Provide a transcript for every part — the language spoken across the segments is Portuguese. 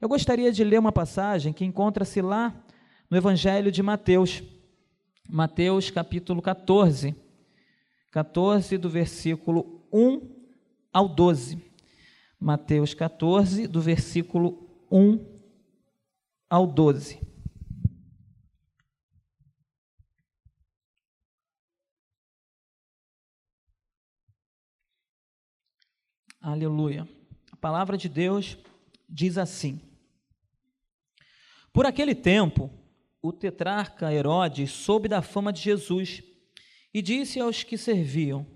Eu gostaria de ler uma passagem que encontra-se lá no Evangelho de Mateus, Mateus capítulo 14, 14 do versículo 1 ao 12. Mateus 14, do versículo 1 ao 12. Aleluia. A palavra de Deus diz assim: Por aquele tempo, o tetrarca Herodes soube da fama de Jesus e disse aos que serviam: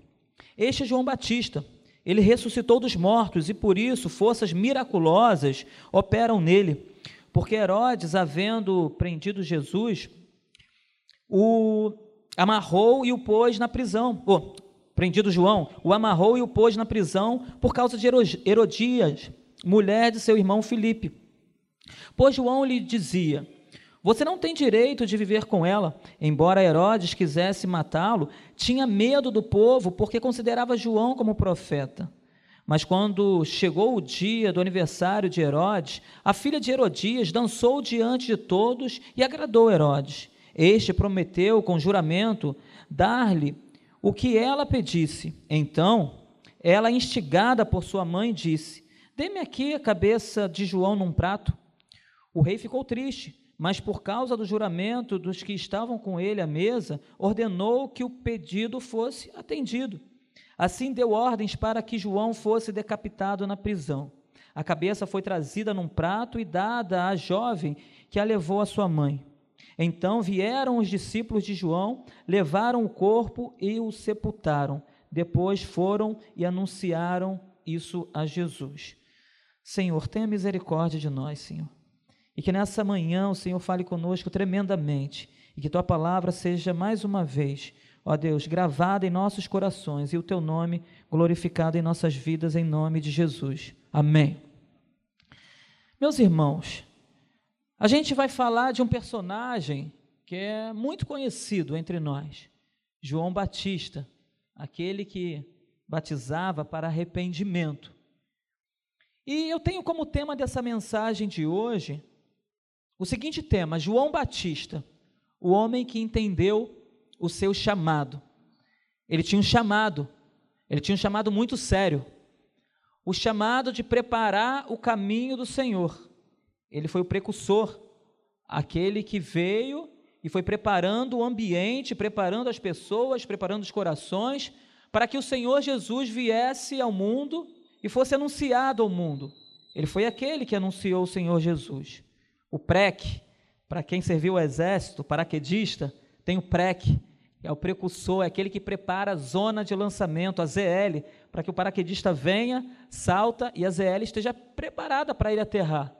Este é João Batista. Ele ressuscitou dos mortos e por isso forças miraculosas operam nele. Porque Herodes, havendo prendido Jesus, o amarrou e o pôs na prisão. Oh, prendido João, o amarrou e o pôs na prisão por causa de Herodias, mulher de seu irmão Filipe. Pois João lhe dizia: você não tem direito de viver com ela. Embora Herodes quisesse matá-lo, tinha medo do povo porque considerava João como profeta. Mas quando chegou o dia do aniversário de Herodes, a filha de Herodias dançou diante de todos e agradou Herodes. Este prometeu com juramento dar-lhe o que ela pedisse. Então, ela, instigada por sua mãe, disse: Dê-me aqui a cabeça de João num prato. O rei ficou triste mas por causa do juramento dos que estavam com ele à mesa, ordenou que o pedido fosse atendido. Assim deu ordens para que João fosse decapitado na prisão. A cabeça foi trazida num prato e dada à jovem que a levou à sua mãe. Então vieram os discípulos de João, levaram o corpo e o sepultaram. Depois foram e anunciaram isso a Jesus. Senhor, tenha misericórdia de nós, Senhor. E que nessa manhã o Senhor fale conosco tremendamente e que tua palavra seja mais uma vez, ó Deus, gravada em nossos corações e o teu nome glorificado em nossas vidas, em nome de Jesus. Amém. Meus irmãos, a gente vai falar de um personagem que é muito conhecido entre nós, João Batista, aquele que batizava para arrependimento. E eu tenho como tema dessa mensagem de hoje o seguinte tema: João Batista, o homem que entendeu o seu chamado. Ele tinha um chamado, ele tinha um chamado muito sério. O chamado de preparar o caminho do Senhor. Ele foi o precursor, aquele que veio e foi preparando o ambiente, preparando as pessoas, preparando os corações, para que o Senhor Jesus viesse ao mundo e fosse anunciado ao mundo. Ele foi aquele que anunciou o Senhor Jesus. O PREC, para quem serviu o exército, paraquedista, tem o PREC, é o precursor, é aquele que prepara a zona de lançamento, a ZL, para que o paraquedista venha, salta e a ZL esteja preparada para ele aterrar.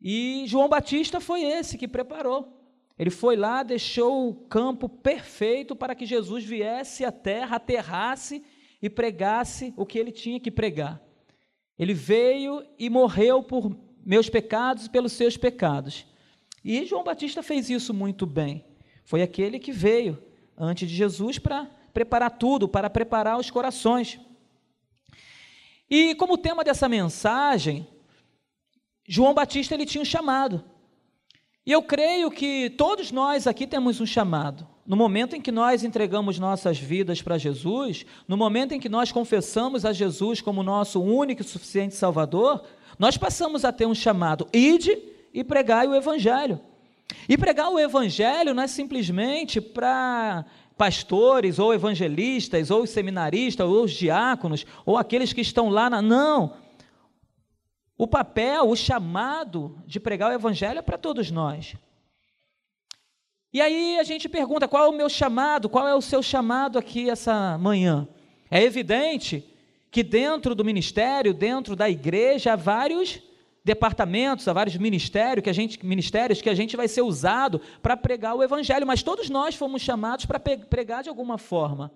E João Batista foi esse que preparou. Ele foi lá, deixou o campo perfeito para que Jesus viesse à terra, aterrasse e pregasse o que ele tinha que pregar. Ele veio e morreu por meus pecados pelos seus pecados. E João Batista fez isso muito bem. Foi aquele que veio antes de Jesus para preparar tudo, para preparar os corações. E como tema dessa mensagem, João Batista ele tinha um chamado. E eu creio que todos nós aqui temos um chamado. No momento em que nós entregamos nossas vidas para Jesus, no momento em que nós confessamos a Jesus como nosso único e suficiente Salvador, nós passamos a ter um chamado: ide e pregai o Evangelho. E pregar o Evangelho não é simplesmente para pastores, ou evangelistas, ou seminaristas, ou os diáconos, ou aqueles que estão lá na. Não. O papel, o chamado de pregar o Evangelho é para todos nós. E aí a gente pergunta: qual é o meu chamado? Qual é o seu chamado aqui essa manhã? É evidente que dentro do ministério, dentro da igreja, há vários departamentos, há vários ministérios que a gente, ministérios que a gente vai ser usado para pregar o evangelho, mas todos nós fomos chamados para pregar de alguma forma.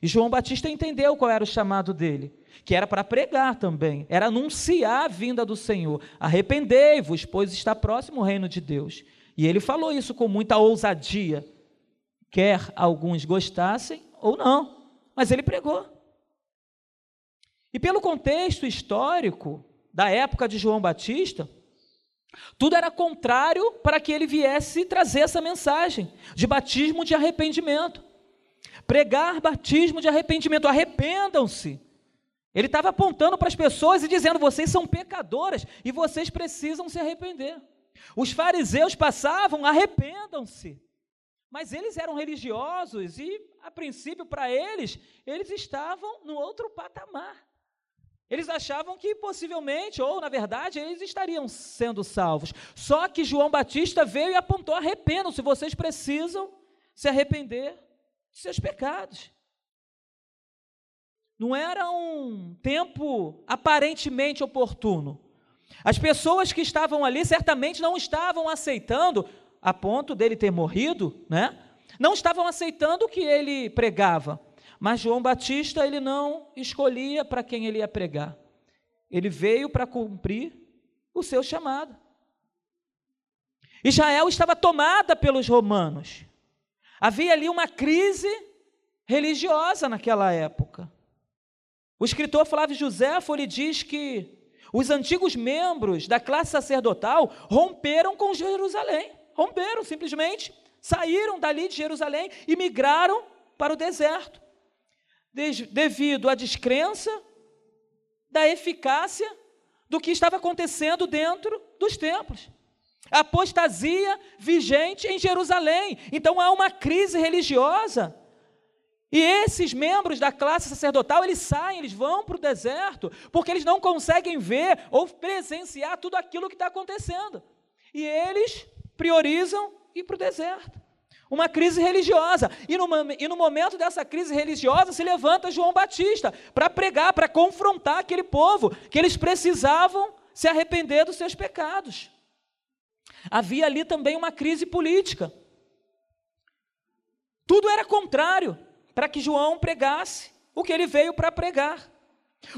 E João Batista entendeu qual era o chamado dele, que era para pregar também, era anunciar a vinda do Senhor. Arrependei-vos, pois está próximo o reino de Deus. E ele falou isso com muita ousadia, quer alguns gostassem ou não, mas ele pregou. E pelo contexto histórico da época de João Batista, Tudo era contrário para que ele viesse trazer essa mensagem de batismo de arrependimento. Pregar batismo de arrependimento, arrependam-se. Ele estava apontando para as pessoas e dizendo: vocês são pecadoras e vocês precisam se arrepender. Os fariseus passavam, arrependam-se. Mas eles eram religiosos e, a princípio, para eles, eles estavam no outro patamar. Eles achavam que possivelmente, ou na verdade, eles estariam sendo salvos. Só que João Batista veio e apontou: arrependam-se, vocês precisam se arrepender de seus pecados. Não era um tempo aparentemente oportuno. As pessoas que estavam ali certamente não estavam aceitando, a ponto dele ter morrido, né? Não estavam aceitando o que ele pregava. Mas João Batista, ele não escolhia para quem ele ia pregar. Ele veio para cumprir o seu chamado. Israel estava tomada pelos romanos. Havia ali uma crise religiosa naquela época. O escritor Flávio Joséfo lhe diz que os antigos membros da classe sacerdotal romperam com Jerusalém. Romperam simplesmente, saíram dali de Jerusalém e migraram para o deserto, devido à descrença da eficácia do que estava acontecendo dentro dos templos. apostasia vigente em Jerusalém. Então há uma crise religiosa e esses membros da classe sacerdotal, eles saem, eles vão para o deserto, porque eles não conseguem ver ou presenciar tudo aquilo que está acontecendo. E eles priorizam ir para o deserto. Uma crise religiosa. E no, e no momento dessa crise religiosa se levanta João Batista para pregar, para confrontar aquele povo, que eles precisavam se arrepender dos seus pecados. Havia ali também uma crise política. Tudo era contrário para que João pregasse o que ele veio para pregar.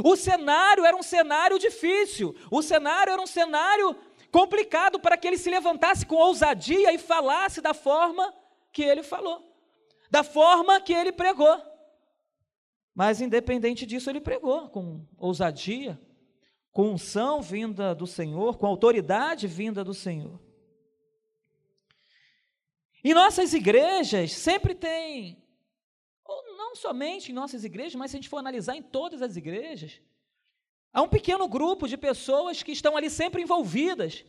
O cenário era um cenário difícil, o cenário era um cenário complicado para que ele se levantasse com ousadia e falasse da forma que ele falou, da forma que ele pregou. Mas, independente disso, ele pregou com ousadia, com unção vinda do Senhor, com autoridade vinda do Senhor. E nossas igrejas sempre têm não somente em nossas igrejas, mas se a gente for analisar em todas as igrejas, há um pequeno grupo de pessoas que estão ali sempre envolvidas.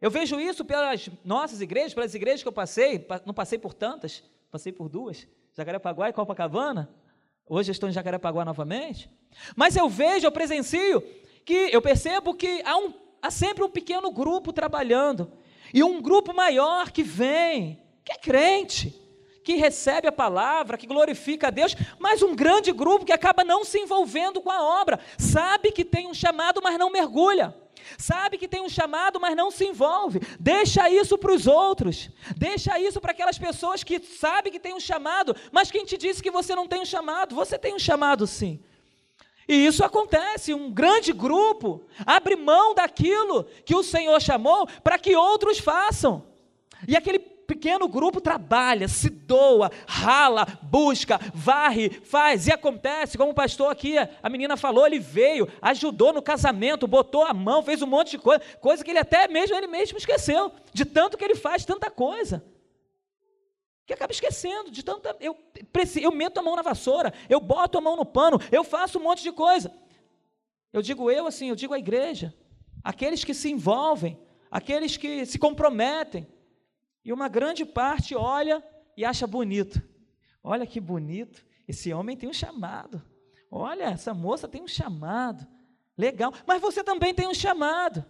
Eu vejo isso pelas nossas igrejas, pelas igrejas que eu passei, não passei por tantas, passei por duas, Jacarepaguá e Copacabana. Hoje eu estou em Jacarepaguá novamente. Mas eu vejo, eu presencio, que eu percebo que há, um, há sempre um pequeno grupo trabalhando. E um grupo maior que vem, que é crente, que recebe a palavra, que glorifica a Deus, mas um grande grupo que acaba não se envolvendo com a obra, sabe que tem um chamado, mas não mergulha. Sabe que tem um chamado, mas não se envolve. Deixa isso para os outros. Deixa isso para aquelas pessoas que sabem que tem um chamado, mas quem te disse que você não tem um chamado? Você tem um chamado sim. E isso acontece, um grande grupo abre mão daquilo que o Senhor chamou para que outros façam. E aquele pequeno grupo trabalha, se doa, rala, busca, varre, faz e acontece, como o pastor aqui, a menina falou, ele veio, ajudou no casamento, botou a mão, fez um monte de coisa, coisa que ele até mesmo ele mesmo esqueceu, de tanto que ele faz tanta coisa. Que acaba esquecendo de tanta eu eu meto a mão na vassoura, eu boto a mão no pano, eu faço um monte de coisa. Eu digo eu assim, eu digo a igreja, aqueles que se envolvem, aqueles que se comprometem, e uma grande parte olha e acha bonito. Olha que bonito, esse homem tem um chamado. Olha, essa moça tem um chamado. Legal, mas você também tem um chamado.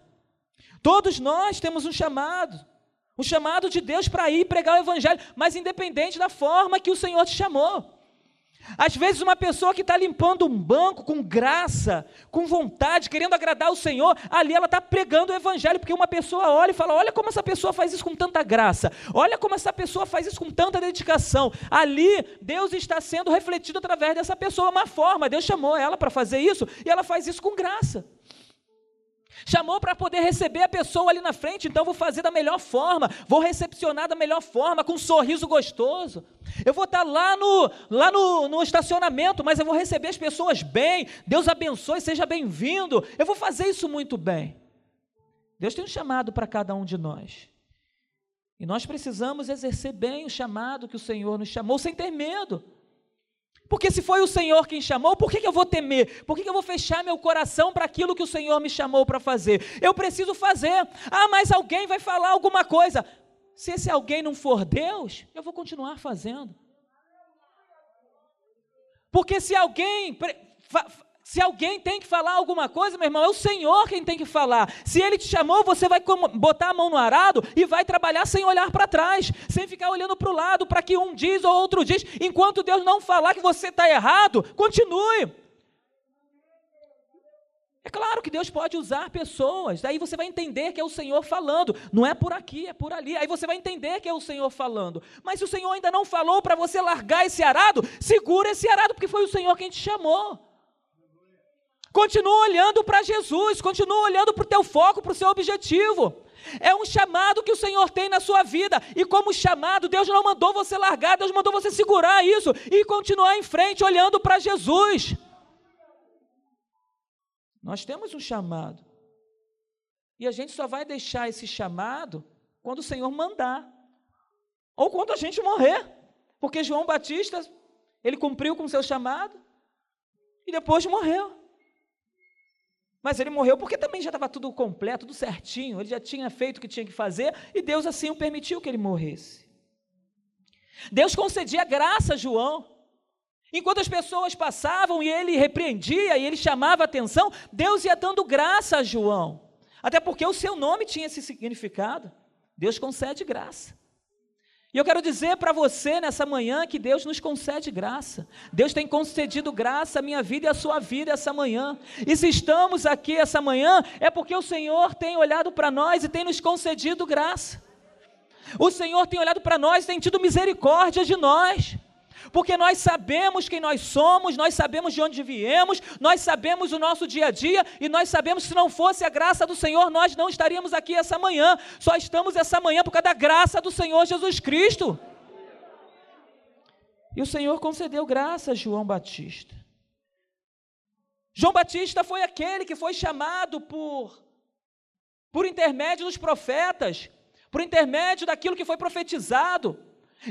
Todos nós temos um chamado. Um chamado de Deus para ir pregar o Evangelho, mas independente da forma que o Senhor te chamou. Às vezes, uma pessoa que está limpando um banco com graça, com vontade, querendo agradar o Senhor, ali ela está pregando o Evangelho, porque uma pessoa olha e fala: Olha como essa pessoa faz isso com tanta graça, olha como essa pessoa faz isso com tanta dedicação. Ali, Deus está sendo refletido através dessa pessoa, uma forma. Deus chamou ela para fazer isso e ela faz isso com graça. Chamou para poder receber a pessoa ali na frente, então vou fazer da melhor forma, vou recepcionar da melhor forma, com um sorriso gostoso. Eu vou estar lá no, lá no, no estacionamento, mas eu vou receber as pessoas bem. Deus abençoe, seja bem-vindo. Eu vou fazer isso muito bem. Deus tem um chamado para cada um de nós. E nós precisamos exercer bem o chamado que o Senhor nos chamou, sem ter medo. Porque se foi o Senhor quem chamou, por que, que eu vou temer? Por que, que eu vou fechar meu coração para aquilo que o Senhor me chamou para fazer? Eu preciso fazer. Ah, mas alguém vai falar alguma coisa. Se esse alguém não for Deus, eu vou continuar fazendo. Porque se alguém se alguém tem que falar alguma coisa, meu irmão, é o Senhor quem tem que falar. Se Ele te chamou, você vai botar a mão no arado e vai trabalhar sem olhar para trás, sem ficar olhando para o lado, para que um diz ou outro diz. Enquanto Deus não falar que você está errado, continue. É claro que Deus pode usar pessoas, daí você vai entender que é o Senhor falando, não é por aqui, é por ali, aí você vai entender que é o Senhor falando. Mas se o Senhor ainda não falou para você largar esse arado, segura esse arado, porque foi o Senhor quem te chamou. Continua olhando para Jesus, continua olhando para o teu foco, para o seu objetivo. É um chamado que o Senhor tem na sua vida. E como chamado, Deus não mandou você largar, Deus mandou você segurar isso e continuar em frente olhando para Jesus. Nós temos um chamado. E a gente só vai deixar esse chamado quando o Senhor mandar. Ou quando a gente morrer. Porque João Batista, ele cumpriu com o seu chamado e depois morreu. Mas ele morreu porque também já estava tudo completo, tudo certinho, ele já tinha feito o que tinha que fazer e Deus assim o permitiu que ele morresse. Deus concedia graça a João. Enquanto as pessoas passavam e ele repreendia e ele chamava atenção, Deus ia dando graça a João. Até porque o seu nome tinha esse significado. Deus concede graça. E eu quero dizer para você nessa manhã que Deus nos concede graça. Deus tem concedido graça à minha vida e à sua vida essa manhã. E se estamos aqui essa manhã, é porque o Senhor tem olhado para nós e tem nos concedido graça. O Senhor tem olhado para nós e tem tido misericórdia de nós porque nós sabemos quem nós somos, nós sabemos de onde viemos, nós sabemos o nosso dia a dia e nós sabemos que se não fosse a graça do Senhor, nós não estaríamos aqui essa manhã. Só estamos essa manhã por causa da graça do Senhor Jesus Cristo. E o Senhor concedeu graça a João Batista. João Batista foi aquele que foi chamado por por intermédio dos profetas, por intermédio daquilo que foi profetizado.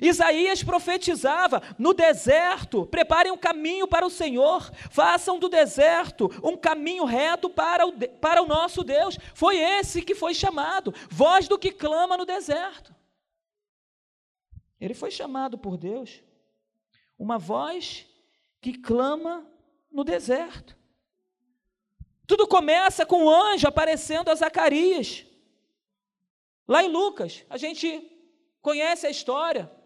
Isaías profetizava: no deserto, preparem um caminho para o Senhor, façam do deserto um caminho reto para o, para o nosso Deus. Foi esse que foi chamado, voz do que clama no deserto. Ele foi chamado por Deus, uma voz que clama no deserto. Tudo começa com um anjo aparecendo a Zacarias. Lá em Lucas, a gente conhece a história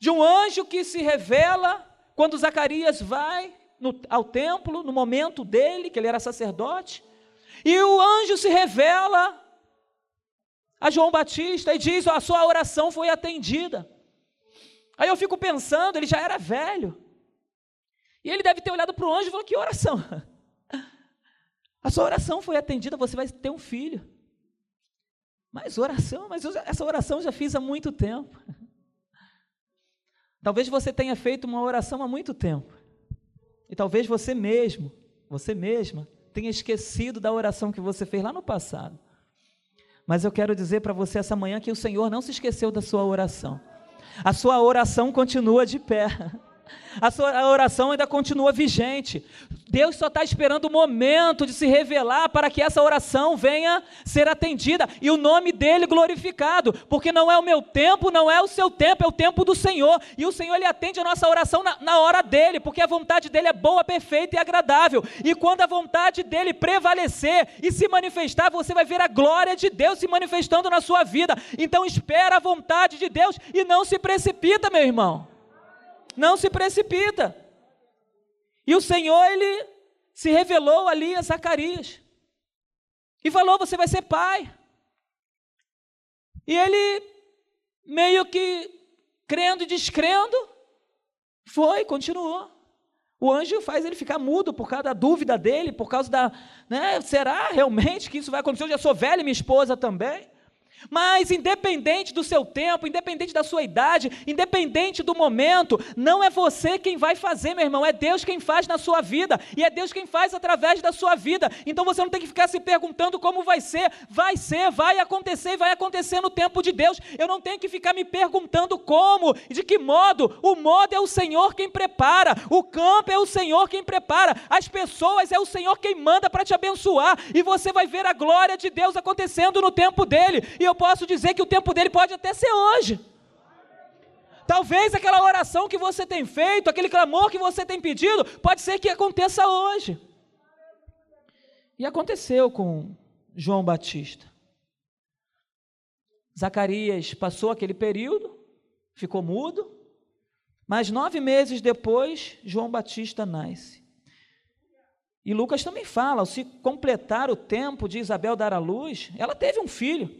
de um anjo que se revela quando Zacarias vai no, ao templo, no momento dele, que ele era sacerdote, e o anjo se revela a João Batista e diz: A sua oração foi atendida. Aí eu fico pensando, ele já era velho. E ele deve ter olhado para o anjo e falou: Que oração? A sua oração foi atendida, você vai ter um filho. Mas oração, mas eu, essa oração eu já fiz há muito tempo. Talvez você tenha feito uma oração há muito tempo. E talvez você mesmo, você mesma, tenha esquecido da oração que você fez lá no passado. Mas eu quero dizer para você essa manhã que o Senhor não se esqueceu da sua oração. A sua oração continua de pé. A sua oração ainda continua vigente. Deus só está esperando o momento de se revelar para que essa oração venha ser atendida e o nome dele glorificado, porque não é o meu tempo, não é o seu tempo, é o tempo do Senhor. E o Senhor ele atende a nossa oração na, na hora dele, porque a vontade dele é boa, perfeita e agradável. E quando a vontade dele prevalecer e se manifestar, você vai ver a glória de Deus se manifestando na sua vida. Então espera a vontade de Deus e não se precipita, meu irmão. Não se precipita. E o Senhor, ele se revelou ali a Zacarias. E falou: Você vai ser pai. E ele, meio que crendo e descrendo, foi, continuou. O anjo faz ele ficar mudo por causa da dúvida dele, por causa da. Né, será realmente que isso vai acontecer? Eu já sou velha, minha esposa também. Mas, independente do seu tempo, independente da sua idade, independente do momento, não é você quem vai fazer, meu irmão, é Deus quem faz na sua vida, e é Deus quem faz através da sua vida. Então você não tem que ficar se perguntando como vai ser, vai ser, vai acontecer e vai acontecer no tempo de Deus. Eu não tenho que ficar me perguntando como, de que modo. O modo é o Senhor quem prepara, o campo é o Senhor quem prepara, as pessoas é o Senhor quem manda para te abençoar, e você vai ver a glória de Deus acontecendo no tempo dele. E eu posso dizer que o tempo dele pode até ser hoje. Talvez aquela oração que você tem feito, aquele clamor que você tem pedido, pode ser que aconteça hoje. E aconteceu com João Batista. Zacarias passou aquele período, ficou mudo, mas nove meses depois, João Batista nasce. E Lucas também fala: ao se completar o tempo de Isabel dar à luz, ela teve um filho.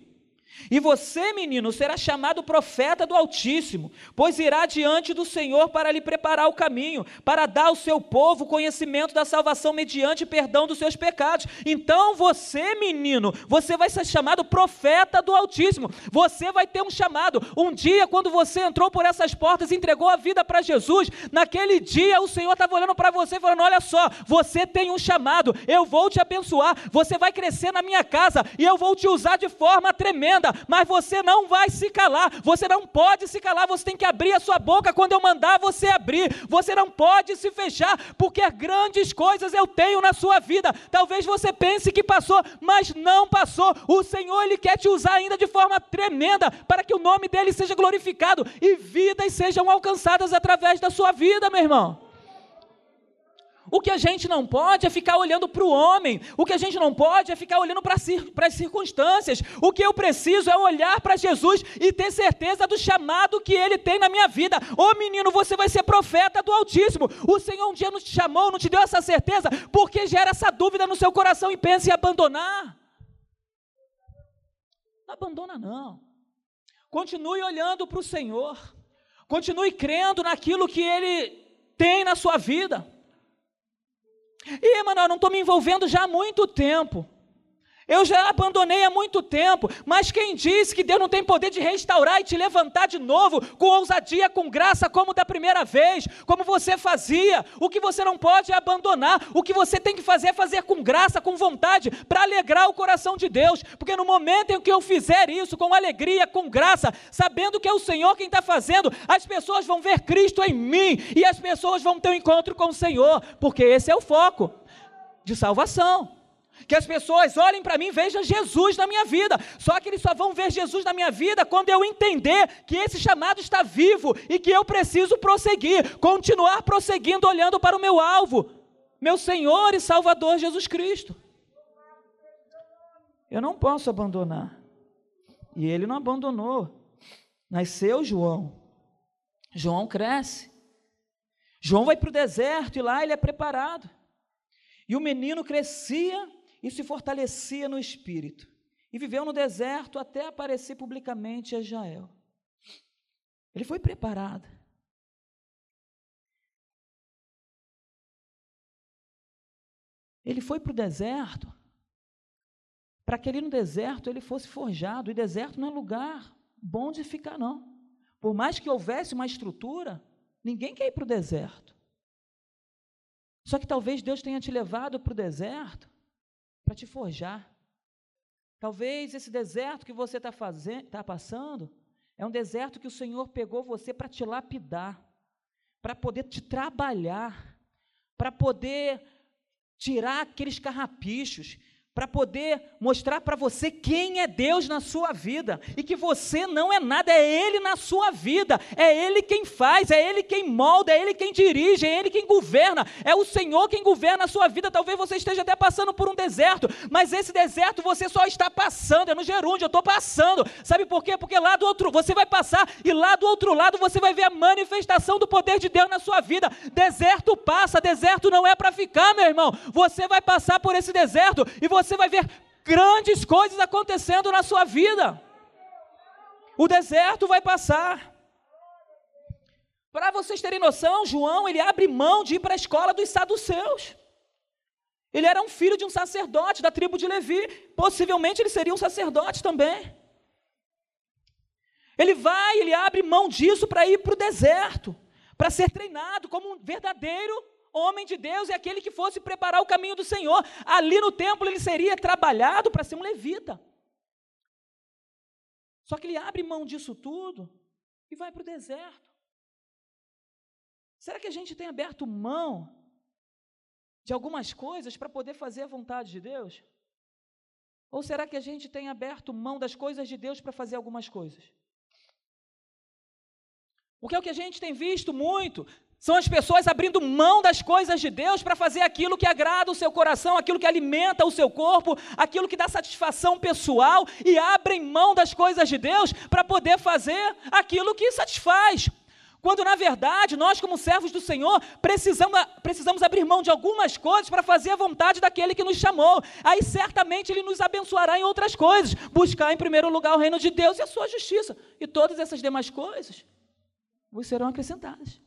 E você, menino, será chamado profeta do Altíssimo, pois irá diante do Senhor para lhe preparar o caminho, para dar ao seu povo conhecimento da salvação mediante perdão dos seus pecados. Então você, menino, você vai ser chamado profeta do Altíssimo. Você vai ter um chamado. Um dia, quando você entrou por essas portas e entregou a vida para Jesus, naquele dia o Senhor estava olhando para você e falando: Olha só, você tem um chamado, eu vou te abençoar, você vai crescer na minha casa e eu vou te usar de forma tremenda mas você não vai se calar, você não pode se calar, você tem que abrir a sua boca quando eu mandar você abrir, você não pode se fechar, porque grandes coisas eu tenho na sua vida. Talvez você pense que passou, mas não passou. O Senhor, Ele quer te usar ainda de forma tremenda, para que o nome dEle seja glorificado e vidas sejam alcançadas através da sua vida, meu irmão. O que a gente não pode é ficar olhando para o homem. O que a gente não pode é ficar olhando para as circunstâncias. O que eu preciso é olhar para Jesus e ter certeza do chamado que ele tem na minha vida. Ô oh, menino, você vai ser profeta do Altíssimo. O Senhor um dia não te chamou, não te deu essa certeza, porque gera essa dúvida no seu coração e pensa em abandonar. Não abandona, não. Continue olhando para o Senhor. Continue crendo naquilo que Ele tem na sua vida. E, Emanuel, não estou me envolvendo já há muito tempo. Eu já abandonei há muito tempo, mas quem disse que Deus não tem poder de restaurar e te levantar de novo, com ousadia, com graça, como da primeira vez, como você fazia? O que você não pode é abandonar, o que você tem que fazer é fazer com graça, com vontade, para alegrar o coração de Deus, porque no momento em que eu fizer isso, com alegria, com graça, sabendo que é o Senhor quem está fazendo, as pessoas vão ver Cristo em mim e as pessoas vão ter um encontro com o Senhor, porque esse é o foco de salvação que as pessoas olhem para mim e vejam Jesus na minha vida. Só que eles só vão ver Jesus na minha vida quando eu entender que esse chamado está vivo e que eu preciso prosseguir, continuar prosseguindo olhando para o meu alvo, meu Senhor e Salvador Jesus Cristo. Eu não posso abandonar. E ele não abandonou. Nasceu João. João cresce. João vai para o deserto e lá ele é preparado. E o menino crescia e se fortalecia no espírito. E viveu no deserto até aparecer publicamente a Jael. Ele foi preparado. Ele foi para o deserto para que ali no deserto ele fosse forjado. E deserto não é lugar bom de ficar, não. Por mais que houvesse uma estrutura, ninguém quer ir para o deserto. Só que talvez Deus tenha te levado para o deserto para te forjar. Talvez esse deserto que você está tá passando é um deserto que o Senhor pegou você para te lapidar, para poder te trabalhar, para poder tirar aqueles carrapichos, para poder mostrar para você quem é Deus na sua vida e que você não é nada, é Ele na sua vida, é Ele quem faz, é Ele quem molda, é Ele quem dirige, é Ele quem governa, é o Senhor quem governa a sua vida. Talvez você esteja até passando por um deserto, mas esse deserto você só está passando, é no gerúndio, eu estou passando, sabe por quê? Porque lá do outro, você vai passar e lá do outro lado você vai ver a manifestação do poder de Deus na sua vida. Deserto passa, deserto não é para ficar, meu irmão. Você vai passar por esse deserto e você você vai ver grandes coisas acontecendo na sua vida. O deserto vai passar. Para vocês terem noção, João, ele abre mão de ir para a escola dos saduceus. Ele era um filho de um sacerdote da tribo de Levi, possivelmente ele seria um sacerdote também. Ele vai, ele abre mão disso para ir para o deserto, para ser treinado como um verdadeiro homem de Deus e aquele que fosse preparar o caminho do Senhor. Ali no templo ele seria trabalhado para ser um levita. Só que ele abre mão disso tudo e vai para o deserto. Será que a gente tem aberto mão de algumas coisas para poder fazer a vontade de Deus? Ou será que a gente tem aberto mão das coisas de Deus para fazer algumas coisas? Porque é o que a gente tem visto muito são as pessoas abrindo mão das coisas de Deus para fazer aquilo que agrada o seu coração, aquilo que alimenta o seu corpo, aquilo que dá satisfação pessoal e abrem mão das coisas de Deus para poder fazer aquilo que satisfaz. Quando na verdade nós, como servos do Senhor, precisamos, precisamos abrir mão de algumas coisas para fazer a vontade daquele que nos chamou. Aí certamente Ele nos abençoará em outras coisas. Buscar em primeiro lugar o reino de Deus e a sua justiça. E todas essas demais coisas vos serão acrescentadas.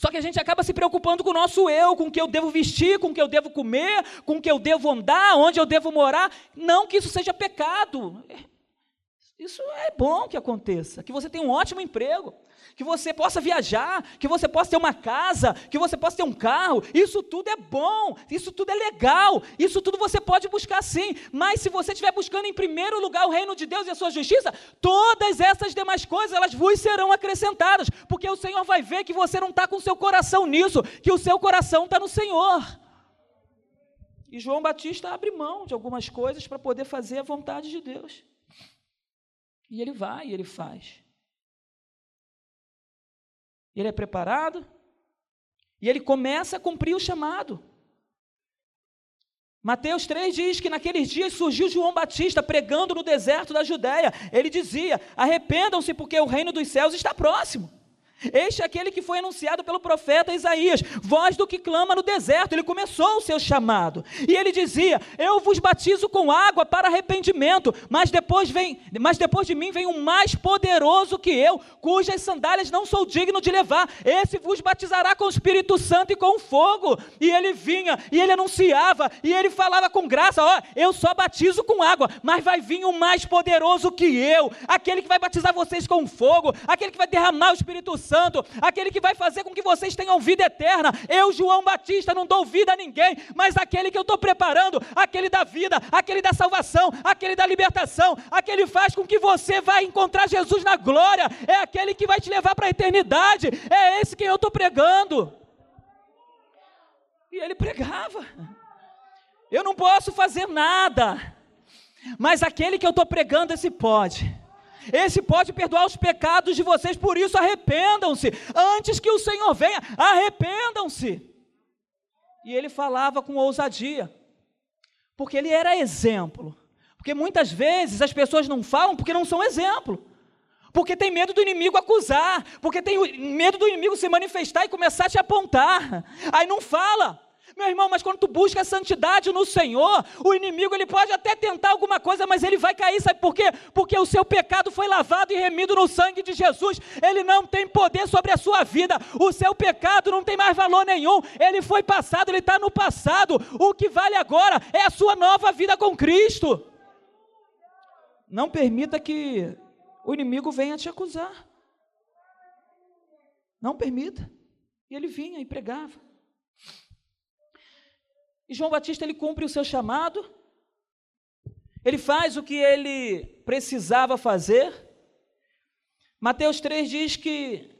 Só que a gente acaba se preocupando com o nosso eu, com o que eu devo vestir, com o que eu devo comer, com o que eu devo andar, onde eu devo morar. Não que isso seja pecado. Isso é bom que aconteça, que você tenha um ótimo emprego, que você possa viajar, que você possa ter uma casa, que você possa ter um carro. Isso tudo é bom, isso tudo é legal, isso tudo você pode buscar sim. Mas se você estiver buscando em primeiro lugar o reino de Deus e a sua justiça, todas essas demais coisas elas vos serão acrescentadas, porque o Senhor vai ver que você não está com o seu coração nisso, que o seu coração está no Senhor. E João Batista abre mão de algumas coisas para poder fazer a vontade de Deus. E ele vai e ele faz. Ele é preparado e ele começa a cumprir o chamado. Mateus 3 diz que naqueles dias surgiu João Batista pregando no deserto da Judéia. Ele dizia: Arrependam-se, porque o reino dos céus está próximo. Este é aquele que foi anunciado pelo profeta Isaías, voz do que clama no deserto. Ele começou o seu chamado. E ele dizia: Eu vos batizo com água para arrependimento, mas depois vem, mas depois de mim vem um mais poderoso que eu, cujas sandálias não sou digno de levar. Esse vos batizará com o Espírito Santo e com fogo. E ele vinha, e ele anunciava, e ele falava com graça: Ó, eu só batizo com água, mas vai vir um mais poderoso que eu, aquele que vai batizar vocês com fogo, aquele que vai derramar o Espírito Santo Santo, aquele que vai fazer com que vocês tenham vida eterna. Eu, João Batista, não dou vida a ninguém, mas aquele que eu estou preparando, aquele da vida, aquele da salvação, aquele da libertação, aquele faz com que você vai encontrar Jesus na glória, é aquele que vai te levar para a eternidade, é esse que eu estou pregando. E ele pregava. Eu não posso fazer nada, mas aquele que eu estou pregando, esse pode. Esse pode perdoar os pecados de vocês, por isso arrependam-se. Antes que o Senhor venha, arrependam-se. E ele falava com ousadia, porque ele era exemplo. Porque muitas vezes as pessoas não falam porque não são exemplo. Porque tem medo do inimigo acusar, porque tem medo do inimigo se manifestar e começar a te apontar. Aí não fala. Meu irmão, mas quando tu busca a santidade no Senhor, o inimigo ele pode até tentar alguma coisa, mas ele vai cair, sabe por quê? Porque o seu pecado foi lavado e remido no sangue de Jesus. Ele não tem poder sobre a sua vida. O seu pecado não tem mais valor nenhum. Ele foi passado, ele está no passado. O que vale agora é a sua nova vida com Cristo. Não permita que o inimigo venha te acusar. Não permita. E ele vinha e pregava. E João Batista ele cumpre o seu chamado, ele faz o que ele precisava fazer. Mateus 3 diz que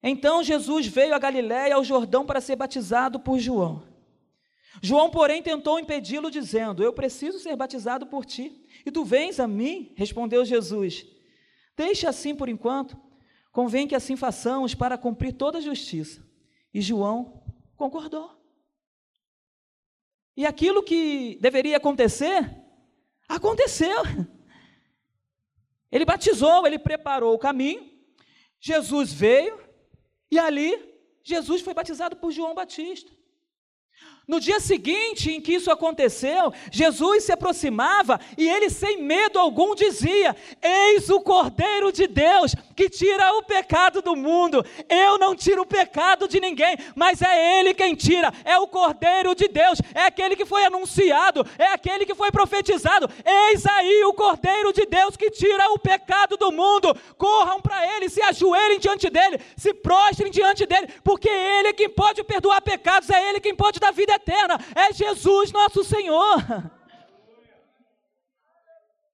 então Jesus veio a Galiléia, ao Jordão, para ser batizado por João. João, porém, tentou impedi-lo, dizendo: Eu preciso ser batizado por ti, e tu vens a mim? Respondeu Jesus: Deixa assim por enquanto, convém que assim façamos para cumprir toda a justiça. E João concordou. E aquilo que deveria acontecer, aconteceu. Ele batizou, ele preparou o caminho, Jesus veio, e ali Jesus foi batizado por João Batista. No dia seguinte em que isso aconteceu, Jesus se aproximava e ele, sem medo algum, dizia: Eis o Cordeiro de Deus que tira o pecado do mundo. Eu não tiro o pecado de ninguém, mas é Ele quem tira. É o Cordeiro de Deus, é aquele que foi anunciado, é aquele que foi profetizado. Eis aí o Cordeiro de Deus que tira o pecado do mundo. Corram para Ele, se ajoelhem diante dele, se prostrem diante dele, porque Ele é quem pode perdoar pecados, é Ele quem pode dar vida eterna, é Jesus nosso Senhor.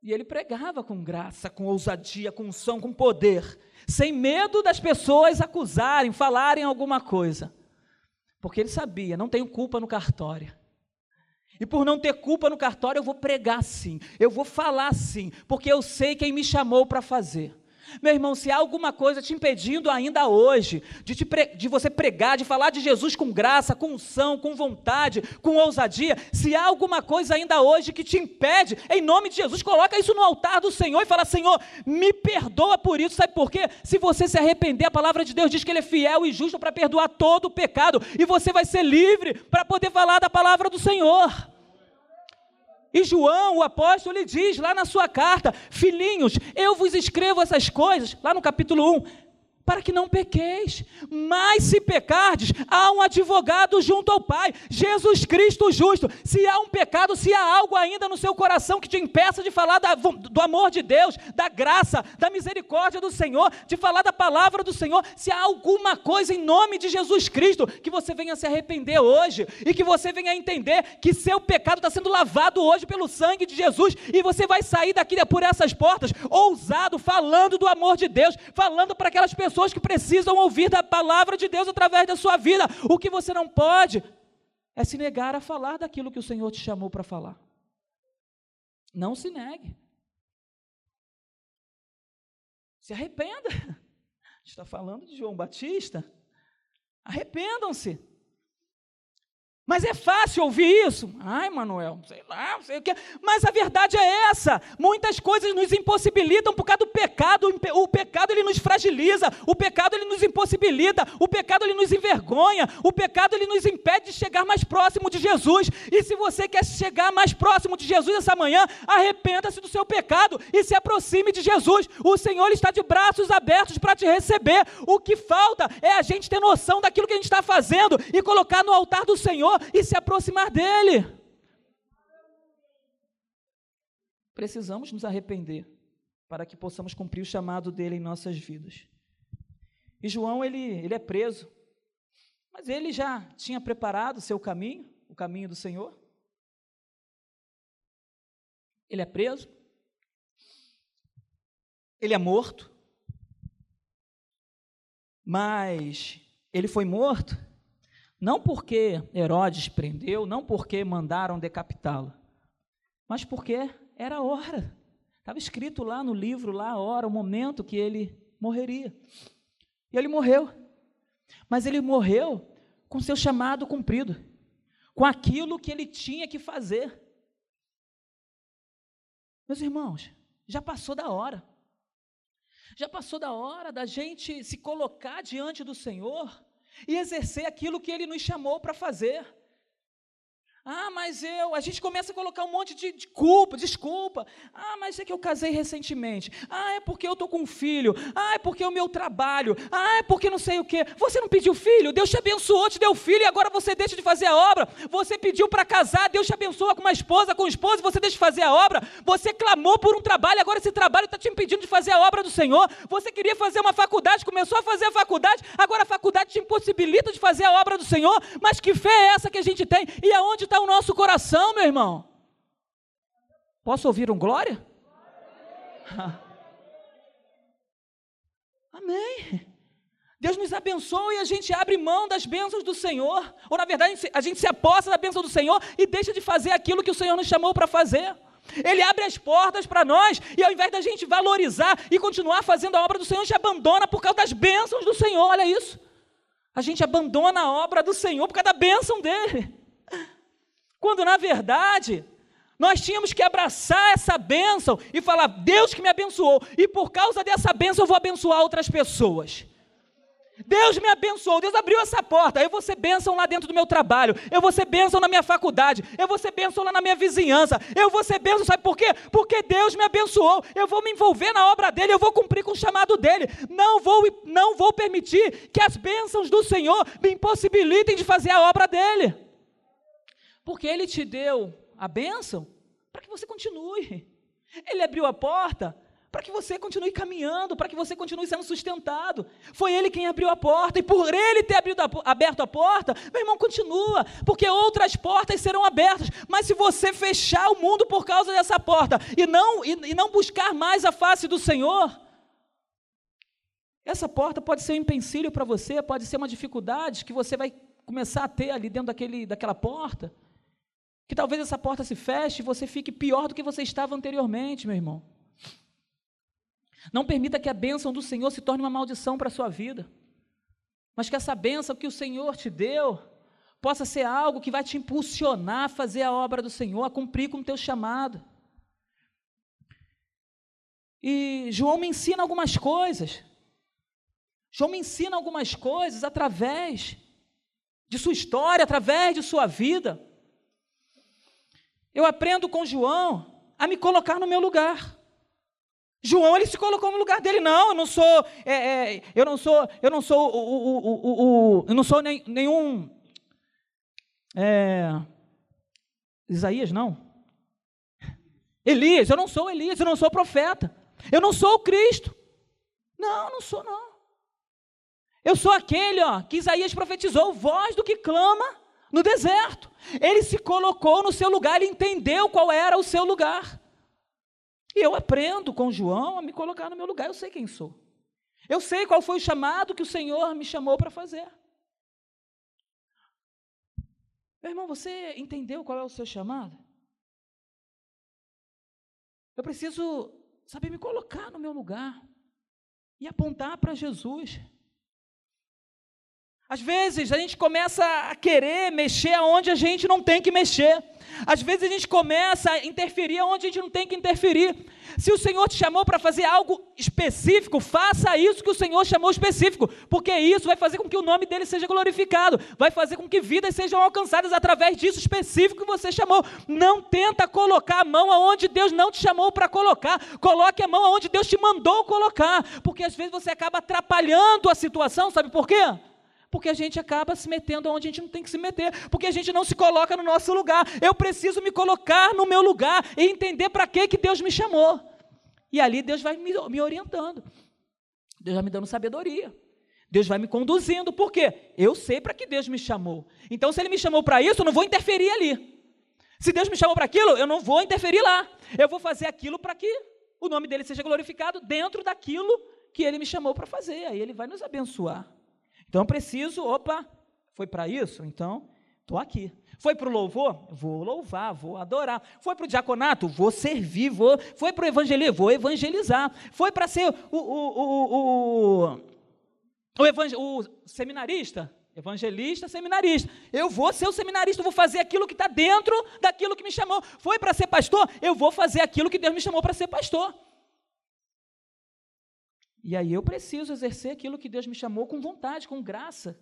E ele pregava com graça, com ousadia, com unção, com poder, sem medo das pessoas acusarem, falarem alguma coisa. Porque ele sabia, não tenho culpa no cartório. E por não ter culpa no cartório, eu vou pregar sim, eu vou falar sim, porque eu sei quem me chamou para fazer. Meu irmão, se há alguma coisa te impedindo ainda hoje de, te de você pregar, de falar de Jesus com graça, com unção, com vontade, com ousadia, se há alguma coisa ainda hoje que te impede, em nome de Jesus, coloca isso no altar do Senhor e fala: Senhor, me perdoa por isso. Sabe por quê? Se você se arrepender, a palavra de Deus diz que Ele é fiel e justo para perdoar todo o pecado, e você vai ser livre para poder falar da palavra do Senhor. E João, o apóstolo, ele diz lá na sua carta: Filhinhos, eu vos escrevo essas coisas, lá no capítulo 1, para que não pequeis. Mas se pecardes, há um advogado junto ao Pai, Jesus Cristo justo. Se há um pecado, se há algo ainda no seu coração que te impeça de falar da, do amor de Deus, da graça, da misericórdia do Senhor, de falar da palavra do Senhor, se há alguma coisa em nome de Jesus Cristo, que você venha se arrepender hoje e que você venha entender que seu pecado está sendo lavado hoje pelo sangue de Jesus e você vai sair daqui por essas portas ousado, falando do amor de Deus, falando para aquelas pessoas pessoas que precisam ouvir da palavra de Deus através da sua vida. O que você não pode é se negar a falar daquilo que o Senhor te chamou para falar. Não se negue. Se arrependa. Está falando de João Batista. Arrependam-se. Mas é fácil ouvir isso. Ai, Manuel, sei lá, sei o que. Mas a verdade é essa. Muitas coisas nos impossibilitam por causa do pecado. O pecado ele nos fragiliza. O pecado ele nos impossibilita. O pecado ele nos envergonha. O pecado ele nos impede de chegar mais próximo de Jesus. E se você quer chegar mais próximo de Jesus essa manhã, arrependa-se do seu pecado e se aproxime de Jesus. O Senhor está de braços abertos para te receber. O que falta é a gente ter noção daquilo que a gente está fazendo e colocar no altar do Senhor e se aproximar dele. Precisamos nos arrepender para que possamos cumprir o chamado dele em nossas vidas. E João, ele, ele é preso, mas ele já tinha preparado o seu caminho, o caminho do Senhor. Ele é preso, ele é morto, mas ele foi morto não porque Herodes prendeu, não porque mandaram decapitá-lo, mas porque era a hora. Estava escrito lá no livro, lá a hora, o momento que ele morreria. E ele morreu. Mas ele morreu com seu chamado cumprido, com aquilo que ele tinha que fazer. Meus irmãos, já passou da hora. Já passou da hora da gente se colocar diante do Senhor e exercer aquilo que ele nos chamou para fazer. Ah, mas eu. A gente começa a colocar um monte de, de, culpa, desculpa. Ah, mas é que eu casei recentemente. Ah, é porque eu estou com um filho. Ah, é porque é o meu trabalho. Ah, é porque não sei o quê. Você não pediu filho? Deus te abençoou, te deu filho e agora você deixa de fazer a obra. Você pediu para casar, Deus te abençoa com uma esposa, com um esposo e você deixa de fazer a obra. Você clamou por um trabalho, agora esse trabalho está te impedindo de fazer a obra do Senhor. Você queria fazer uma faculdade, começou a fazer a faculdade, agora a faculdade te impossibilita de fazer a obra do Senhor. Mas que fé é essa que a gente tem? E aonde está o nosso coração, meu irmão. Posso ouvir um glória? Amém. Deus nos abençoa e a gente abre mão das bênçãos do Senhor. Ou, na verdade, a gente se aposta da bênção do Senhor e deixa de fazer aquilo que o Senhor nos chamou para fazer. Ele abre as portas para nós e, ao invés da gente valorizar e continuar fazendo a obra do Senhor, a gente abandona por causa das bênçãos do Senhor. Olha isso. A gente abandona a obra do Senhor por causa da bênção dele. Quando na verdade, nós tínhamos que abraçar essa bênção e falar: Deus que me abençoou, e por causa dessa bênção eu vou abençoar outras pessoas. Deus me abençoou, Deus abriu essa porta. Eu vou ser bênção lá dentro do meu trabalho, eu vou ser bênção na minha faculdade, eu vou ser bênção lá na minha vizinhança, eu vou ser bênção, sabe por quê? Porque Deus me abençoou, eu vou me envolver na obra dele, eu vou cumprir com o chamado dele. Não vou, não vou permitir que as bênçãos do Senhor me impossibilitem de fazer a obra dele. Porque ele te deu a bênção para que você continue. Ele abriu a porta para que você continue caminhando, para que você continue sendo sustentado. Foi Ele quem abriu a porta, e por Ele ter aberto a porta, meu irmão, continua, porque outras portas serão abertas. Mas se você fechar o mundo por causa dessa porta e não, e, e não buscar mais a face do Senhor, essa porta pode ser um empecilho para você, pode ser uma dificuldade que você vai começar a ter ali dentro daquele, daquela porta. Que talvez essa porta se feche e você fique pior do que você estava anteriormente, meu irmão. Não permita que a bênção do Senhor se torne uma maldição para a sua vida. Mas que essa bênção que o Senhor te deu possa ser algo que vai te impulsionar a fazer a obra do Senhor, a cumprir com o teu chamado. E João me ensina algumas coisas. João me ensina algumas coisas através de sua história, através de sua vida. Eu aprendo com João a me colocar no meu lugar. João ele se colocou no lugar dele. Não, eu não sou, é, é, eu não sou, eu não sou o, o, o, eu não sou nem, nenhum é, Isaías, não. Elias, eu não sou Elias, eu não sou profeta. Eu não sou o Cristo. Não, não sou não. Eu sou aquele, ó, que Isaías profetizou, voz do que clama no deserto. Ele se colocou no seu lugar, ele entendeu qual era o seu lugar. E eu aprendo com João a me colocar no meu lugar. Eu sei quem sou. Eu sei qual foi o chamado que o Senhor me chamou para fazer. Meu irmão, você entendeu qual é o seu chamado? Eu preciso saber me colocar no meu lugar e apontar para Jesus. Às vezes a gente começa a querer mexer aonde a gente não tem que mexer. Às vezes a gente começa a interferir onde a gente não tem que interferir. Se o Senhor te chamou para fazer algo específico, faça isso que o Senhor chamou específico, porque isso vai fazer com que o nome dele seja glorificado, vai fazer com que vidas sejam alcançadas através disso específico que você chamou. Não tenta colocar a mão aonde Deus não te chamou para colocar. Coloque a mão aonde Deus te mandou colocar, porque às vezes você acaba atrapalhando a situação, sabe por quê? Porque a gente acaba se metendo onde a gente não tem que se meter, porque a gente não se coloca no nosso lugar. Eu preciso me colocar no meu lugar e entender para que, que Deus me chamou. E ali Deus vai me, me orientando. Deus vai me dando sabedoria. Deus vai me conduzindo, por quê? Eu sei para que Deus me chamou. Então, se Ele me chamou para isso, eu não vou interferir ali. Se Deus me chamou para aquilo, eu não vou interferir lá. Eu vou fazer aquilo para que o nome dele seja glorificado dentro daquilo que Ele me chamou para fazer. Aí Ele vai nos abençoar. Então preciso, opa, foi para isso? Então, estou aqui. Foi para o louvor? Vou louvar, vou adorar. Foi para o diaconato? Vou servir, vou. Foi para o evangelismo? Vou evangelizar. Foi para ser o, o, o, o, evangel, o seminarista? Evangelista, seminarista. Eu vou ser o seminarista, vou fazer aquilo que está dentro daquilo que me chamou. Foi para ser pastor? Eu vou fazer aquilo que Deus me chamou para ser pastor. E aí eu preciso exercer aquilo que Deus me chamou com vontade, com graça,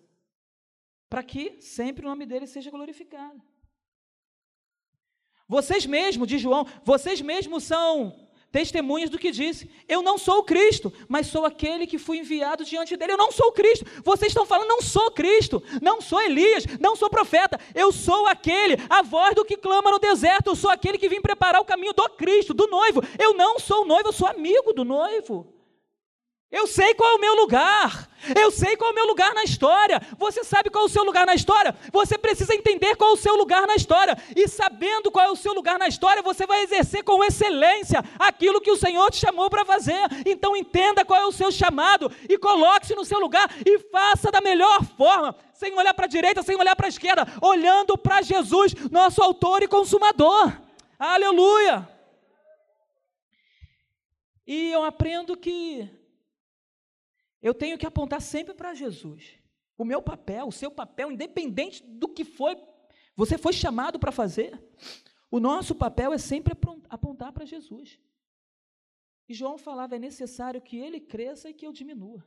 para que sempre o nome dele seja glorificado. Vocês mesmos, de João, vocês mesmos são testemunhas do que disse. Eu não sou o Cristo, mas sou aquele que fui enviado diante dele. Eu não sou o Cristo. Vocês estão falando, não sou Cristo, não sou Elias, não sou profeta. Eu sou aquele, a voz do que clama no deserto. Eu sou aquele que vim preparar o caminho do Cristo, do noivo. Eu não sou o noivo, eu sou amigo do noivo. Eu sei qual é o meu lugar. Eu sei qual é o meu lugar na história. Você sabe qual é o seu lugar na história? Você precisa entender qual é o seu lugar na história. E sabendo qual é o seu lugar na história, você vai exercer com excelência aquilo que o Senhor te chamou para fazer. Então entenda qual é o seu chamado e coloque-se no seu lugar e faça da melhor forma, sem olhar para a direita, sem olhar para a esquerda, olhando para Jesus, nosso autor e consumador. Aleluia! E eu aprendo que eu tenho que apontar sempre para Jesus. O meu papel, o seu papel, independente do que foi, você foi chamado para fazer. O nosso papel é sempre apontar para Jesus. E João falava: é necessário que ele cresça e que eu diminua.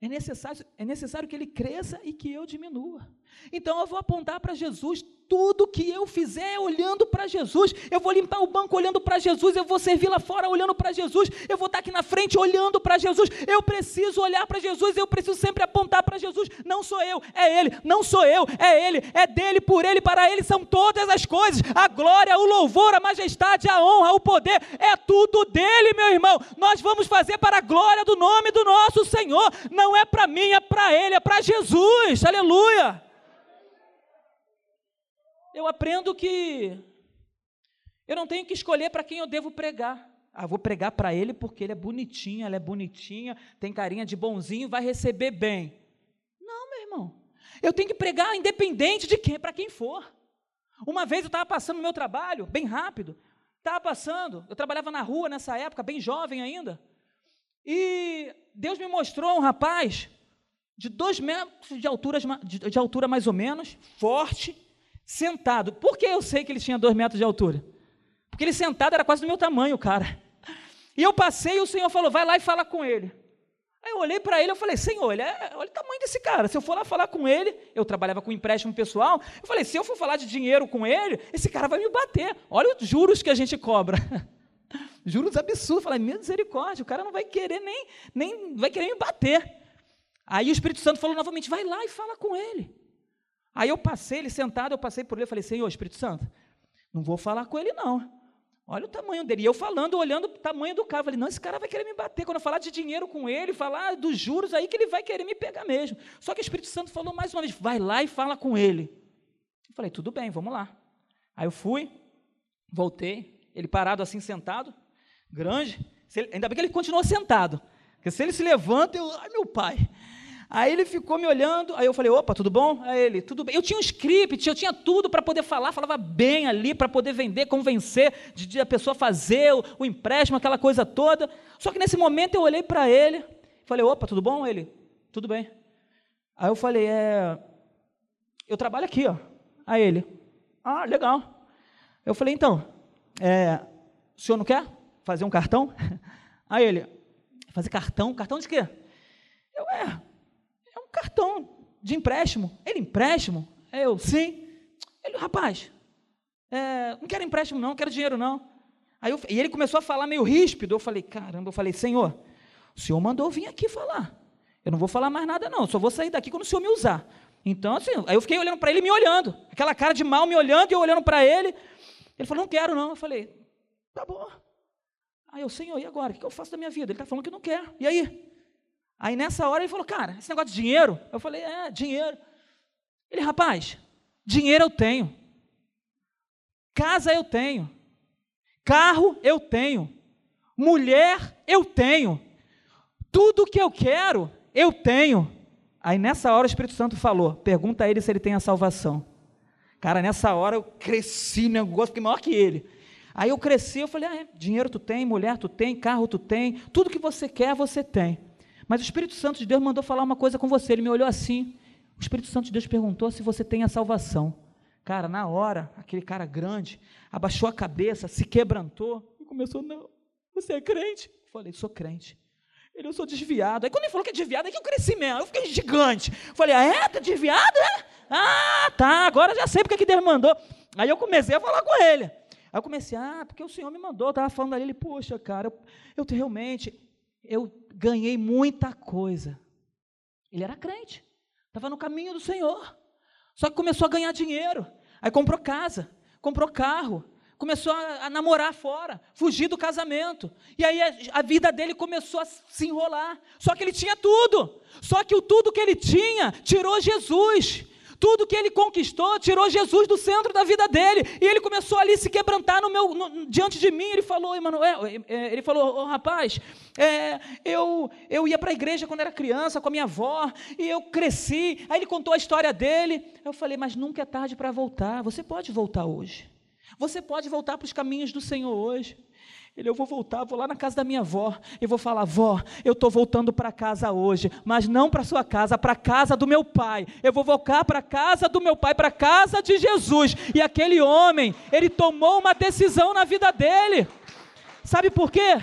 É necessário, é necessário que ele cresça e que eu diminua. Então eu vou apontar para Jesus tudo que eu fizer olhando para Jesus. Eu vou limpar o banco olhando para Jesus, eu vou servir lá fora olhando para Jesus, eu vou estar aqui na frente olhando para Jesus. Eu preciso olhar para Jesus, eu preciso sempre apontar para Jesus. Não sou eu, é Ele. Não sou eu, é Ele. É dele, por Ele, para Ele são todas as coisas. A glória, o louvor, a majestade, a honra, o poder, é tudo dele, meu irmão. Nós vamos fazer para a glória do nome do nosso Senhor. Não é para mim, é para Ele, é para Jesus. Aleluia eu aprendo que eu não tenho que escolher para quem eu devo pregar. Ah, vou pregar para ele porque ele é bonitinho, ela é bonitinha, tem carinha de bonzinho, vai receber bem. Não, meu irmão. Eu tenho que pregar independente de quem, para quem for. Uma vez eu estava passando no meu trabalho, bem rápido, estava passando, eu trabalhava na rua nessa época, bem jovem ainda, e Deus me mostrou um rapaz de dois metros de altura, de altura mais ou menos, forte, sentado. Por que eu sei que ele tinha dois metros de altura? Porque ele sentado era quase do meu tamanho, cara. E eu passei e o Senhor falou: vai lá e fala com ele. Aí eu olhei para ele e falei: Senhor, é, olha o tamanho desse cara. Se eu for lá falar com ele, eu trabalhava com empréstimo pessoal. Eu falei: se eu for falar de dinheiro com ele, esse cara vai me bater. Olha os juros que a gente cobra. juros absurdos. Eu falei: misericórdia, o cara não vai querer nem, nem vai querer me bater. Aí o Espírito Santo falou novamente: vai lá e fala com ele. Aí eu passei, ele sentado, eu passei por ele falei, Senhor, Espírito Santo, não vou falar com ele não. Olha o tamanho dele. E eu falando, olhando o tamanho do cara. Falei, não, esse cara vai querer me bater. Quando eu falar de dinheiro com ele, falar dos juros, aí que ele vai querer me pegar mesmo. Só que o Espírito Santo falou mais uma vez, vai lá e fala com ele. Eu falei, tudo bem, vamos lá. Aí eu fui, voltei, ele parado assim, sentado, grande. Ainda bem que ele continuou sentado. Porque se ele se levanta, eu, ai meu pai. Aí ele ficou me olhando, aí eu falei, opa, tudo bom? Aí ele, tudo bem. Eu tinha um script, eu tinha tudo para poder falar, falava bem ali, para poder vender, convencer de, de, a pessoa fazer o, o, empréstimo, aquela coisa toda. Só que nesse momento eu olhei para ele, falei, opa, tudo bom? Ele, tudo bem. Aí eu falei, é, eu trabalho aqui, ó. Aí ele, ah, legal. Eu falei, então, é, o senhor não quer fazer um cartão? Aí ele, fazer cartão? Cartão de quê? Eu, é, cartão de empréstimo. Ele, empréstimo? Eu, sim. Ele, rapaz, é, não quero empréstimo não, não quero dinheiro não. Aí eu, e ele começou a falar meio ríspido. Eu falei, caramba, eu falei, Senhor, o Senhor mandou vir aqui falar. Eu não vou falar mais nada não, só vou sair daqui quando o Senhor me usar. Então, assim, aí eu fiquei olhando para ele me olhando, aquela cara de mal me olhando e eu olhando para ele. Ele falou, não quero não. Eu falei, tá bom. Aí eu, Senhor, e agora? O que eu faço da minha vida? Ele está falando que não quer. E aí? Aí nessa hora ele falou, cara, esse negócio de dinheiro? Eu falei, é, dinheiro. Ele, rapaz, dinheiro eu tenho. Casa eu tenho. Carro eu tenho. Mulher eu tenho. Tudo que eu quero, eu tenho. Aí nessa hora o Espírito Santo falou: pergunta a ele se ele tem a salvação. Cara, nessa hora eu cresci, negócio, fiquei maior que ele. Aí eu cresci, eu falei: ah, é, dinheiro tu tem, mulher tu tem, carro tu tem, tudo que você quer você tem. Mas o Espírito Santo de Deus mandou falar uma coisa com você. Ele me olhou assim. O Espírito Santo de Deus perguntou se você tem a salvação. Cara, na hora, aquele cara grande abaixou a cabeça, se quebrantou e começou: Não, você é crente? Eu falei: Sou crente. Ele, eu sou desviado. Aí quando ele falou que é desviado, é que eu cresci mesmo. Eu fiquei gigante. Eu falei: Ah, é? Tá desviado? É? Ah, tá. Agora já sei porque que Deus mandou. Aí eu comecei a falar com ele. Aí eu comecei: Ah, porque o Senhor me mandou. Eu estava falando ali. Ele, poxa, cara, eu, eu realmente eu ganhei muita coisa. Ele era crente, estava no caminho do Senhor. Só que começou a ganhar dinheiro. Aí comprou casa, comprou carro, começou a, a namorar fora, fugir do casamento. E aí a, a, vida dele começou a se enrolar. Só que ele tinha tudo. Só que o tudo que ele tinha tirou Jesus. Tudo que ele conquistou tirou Jesus do centro da vida dele. E ele começou ali se quebrantar no meu, no, diante de mim. Ele falou, Emanuel, é, é, ele falou, oh, rapaz, é, eu, eu ia para a igreja quando era criança com a minha avó, e eu cresci. Aí ele contou a história dele. Eu falei, mas nunca é tarde para voltar. Você pode voltar hoje. Você pode voltar para os caminhos do Senhor hoje. Ele, eu vou voltar, vou lá na casa da minha avó e vou falar: vó, eu estou voltando para casa hoje, mas não para sua casa, para a casa do meu pai. Eu vou voltar para a casa do meu pai, para casa de Jesus. E aquele homem, ele tomou uma decisão na vida dele. Sabe por quê?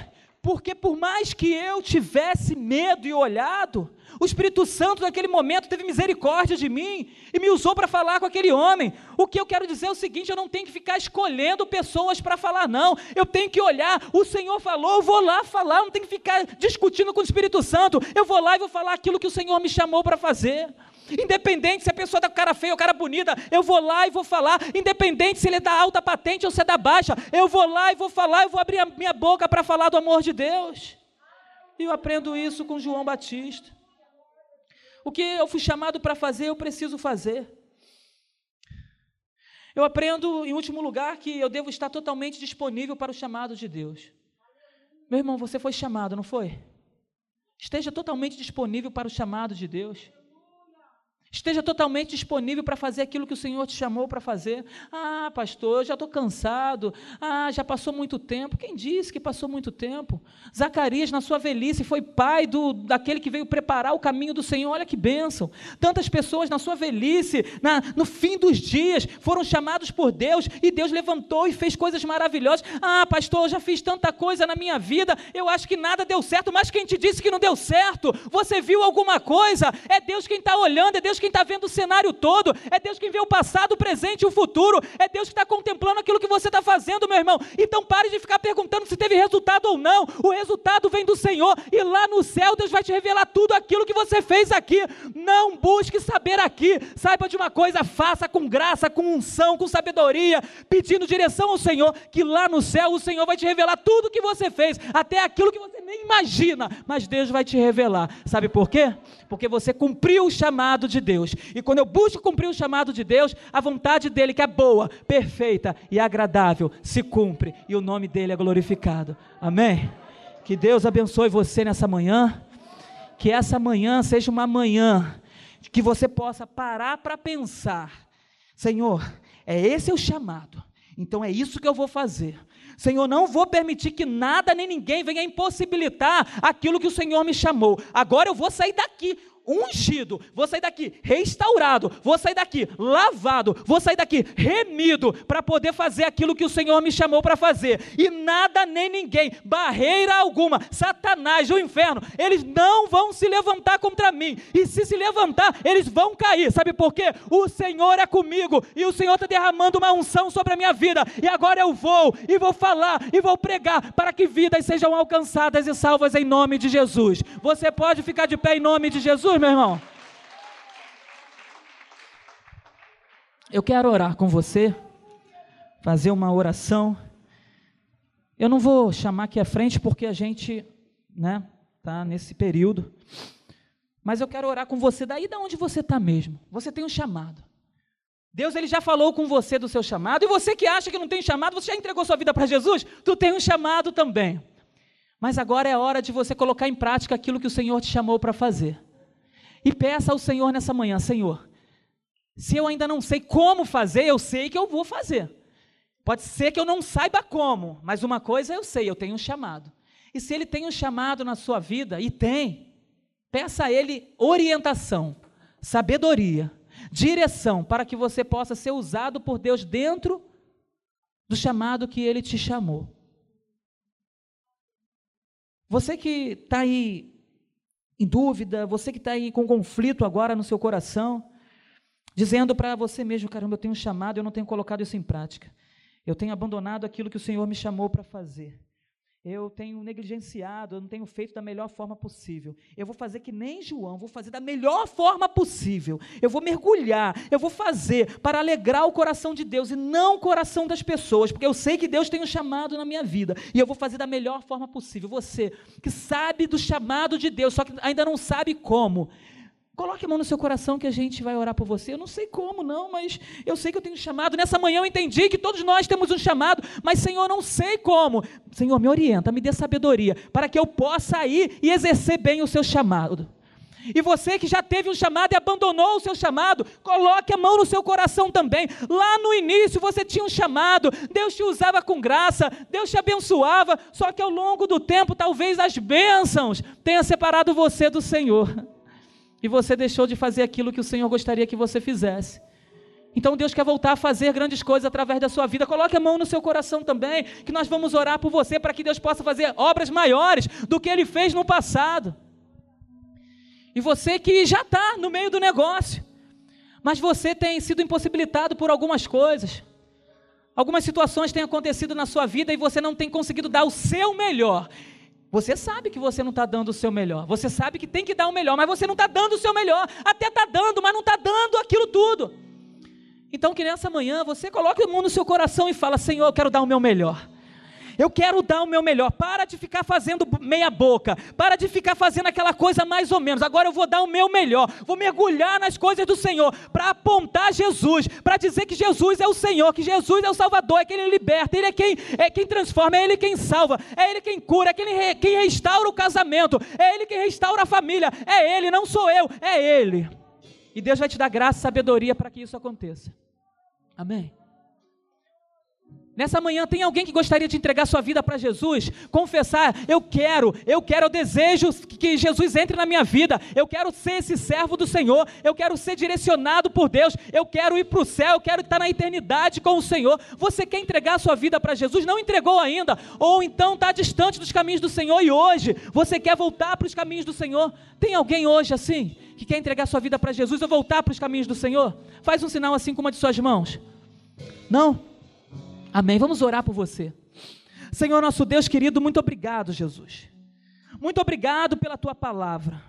porque por mais que eu tivesse medo e olhado, o Espírito Santo, naquele momento, teve misericórdia de mim e me usou para falar com aquele homem. O que eu quero dizer é o seguinte: eu não tenho que ficar escolhendo pessoas para falar, não. Eu tenho que olhar. O Senhor falou, eu vou lá falar. Eu não tenho que ficar discutindo com o Espírito Santo. Eu vou lá e vou falar aquilo que o Senhor me chamou para fazer. Independente se a pessoa está com cara feia ou cara bonita, eu vou lá e vou falar. Independente se ele é da alta patente ou se é da baixa, eu vou lá e vou falar, eu vou abrir a minha boca para falar do amor de Deus. E eu aprendo isso com João Batista. O que eu fui chamado para fazer, eu preciso fazer. Eu aprendo, em último lugar, que eu devo estar totalmente disponível para o chamado de Deus. Meu irmão, você foi chamado, não foi? Esteja totalmente disponível para o chamado de Deus. Esteja totalmente disponível para fazer aquilo que o Senhor te chamou para fazer. Ah, pastor, eu já estou cansado. Ah, já passou muito tempo. Quem disse que passou muito tempo? Zacarias, na sua velhice, foi pai do, daquele que veio preparar o caminho do Senhor. Olha que bênção. Tantas pessoas na sua velhice, na, no fim dos dias, foram chamados por Deus e Deus levantou e fez coisas maravilhosas. Ah, pastor, eu já fiz tanta coisa na minha vida. Eu acho que nada deu certo, mas quem te disse que não deu certo? Você viu alguma coisa? É Deus quem está olhando, é Deus Deus quem está vendo o cenário todo, é Deus quem vê o passado, o presente e o futuro, é Deus que está contemplando aquilo que você está fazendo, meu irmão. Então pare de ficar perguntando se teve resultado ou não. O resultado vem do Senhor e lá no céu Deus vai te revelar tudo aquilo que você fez aqui. Não busque saber aqui. Saiba de uma coisa, faça com graça, com unção, com sabedoria, pedindo direção ao Senhor, que lá no céu o Senhor vai te revelar tudo que você fez, até aquilo que você nem imagina, mas Deus vai te revelar. Sabe por quê? Porque você cumpriu o chamado de Deus. E quando eu busco cumprir o chamado de Deus, a vontade dele, que é boa, perfeita e agradável, se cumpre e o nome dele é glorificado. Amém? Que Deus abençoe você nessa manhã. Que essa manhã seja uma manhã que você possa parar para pensar: Senhor, é esse o chamado. Então é isso que eu vou fazer. Senhor, não vou permitir que nada nem ninguém venha impossibilitar aquilo que o Senhor me chamou. Agora eu vou sair daqui ungido, vou sair daqui restaurado, vou sair daqui lavado, vou sair daqui remido para poder fazer aquilo que o Senhor me chamou para fazer. E nada nem ninguém, barreira alguma, Satanás, o inferno, eles não vão se levantar contra mim. E se se levantar, eles vão cair. Sabe por quê? O Senhor é comigo e o Senhor está derramando uma unção sobre a minha vida. E agora eu vou e vou falar e vou pregar para que vidas sejam alcançadas e salvas em nome de Jesus. Você pode ficar de pé em nome de Jesus? Meu irmão? Eu quero orar com você, fazer uma oração. Eu não vou chamar aqui à frente porque a gente, né, tá nesse período. Mas eu quero orar com você daí da onde você está mesmo. Você tem um chamado. Deus ele já falou com você do seu chamado e você que acha que não tem chamado, você já entregou sua vida para Jesus, tu tem um chamado também. Mas agora é hora de você colocar em prática aquilo que o Senhor te chamou para fazer. E peça ao Senhor nessa manhã: Senhor, se eu ainda não sei como fazer, eu sei que eu vou fazer. Pode ser que eu não saiba como, mas uma coisa eu sei: eu tenho um chamado. E se Ele tem um chamado na sua vida, e tem, peça a Ele orientação, sabedoria, direção, para que você possa ser usado por Deus dentro do chamado que Ele te chamou. Você que está aí em dúvida, você que está aí com conflito agora no seu coração, dizendo para você mesmo: caramba, eu tenho um chamado, eu não tenho colocado isso em prática. Eu tenho abandonado aquilo que o Senhor me chamou para fazer eu tenho negligenciado, eu não tenho feito da melhor forma possível. Eu vou fazer que nem João, vou fazer da melhor forma possível. Eu vou mergulhar, eu vou fazer para alegrar o coração de Deus e não o coração das pessoas, porque eu sei que Deus tem um chamado na minha vida e eu vou fazer da melhor forma possível. Você que sabe do chamado de Deus, só que ainda não sabe como, Coloque a mão no seu coração que a gente vai orar por você. Eu não sei como, não, mas eu sei que eu tenho um chamado. Nessa manhã eu entendi que todos nós temos um chamado, mas Senhor, não sei como. Senhor, me orienta, me dê sabedoria, para que eu possa ir e exercer bem o seu chamado. E você que já teve um chamado e abandonou o seu chamado, coloque a mão no seu coração também. Lá no início você tinha um chamado, Deus te usava com graça, Deus te abençoava, só que ao longo do tempo talvez as bênçãos tenham separado você do Senhor e você deixou de fazer aquilo que o Senhor gostaria que você fizesse. Então Deus quer voltar a fazer grandes coisas através da sua vida. Coloque a mão no seu coração também, que nós vamos orar por você para que Deus possa fazer obras maiores do que ele fez no passado. E você que já está no meio do negócio, mas você tem sido impossibilitado por algumas coisas. Algumas situações têm acontecido na sua vida e você não tem conseguido dar o seu melhor. Você sabe que você não está dando o seu melhor. Você sabe que tem que dar o melhor, mas você não está dando o seu melhor. Até está dando, mas não está dando aquilo tudo. Então, que nessa manhã você coloque o mundo no seu coração e fala: Senhor, eu quero dar o meu melhor. Eu quero dar o meu melhor. Para de ficar fazendo meia boca. Para de ficar fazendo aquela coisa mais ou menos. Agora eu vou dar o meu melhor. Vou mergulhar nas coisas do Senhor para apontar Jesus, para dizer que Jesus é o Senhor, que Jesus é o Salvador, é quem ele liberta, ele é quem é quem transforma, é ele quem salva, é ele quem cura, é quem, quem restaura o casamento, é ele quem restaura a família. É ele, não sou eu, é ele. E Deus vai te dar graça e sabedoria para que isso aconteça. Amém. Nessa manhã tem alguém que gostaria de entregar sua vida para Jesus, confessar, eu quero, eu quero, eu desejo que Jesus entre na minha vida, eu quero ser esse servo do Senhor, eu quero ser direcionado por Deus, eu quero ir para o céu, eu quero estar na eternidade com o Senhor. Você quer entregar sua vida para Jesus? Não entregou ainda, ou então está distante dos caminhos do Senhor e hoje você quer voltar para os caminhos do Senhor? Tem alguém hoje assim que quer entregar sua vida para Jesus ou voltar para os caminhos do Senhor? Faz um sinal assim com uma de suas mãos. Não? Amém. Vamos orar por você. Senhor nosso Deus querido, muito obrigado, Jesus. Muito obrigado pela tua palavra.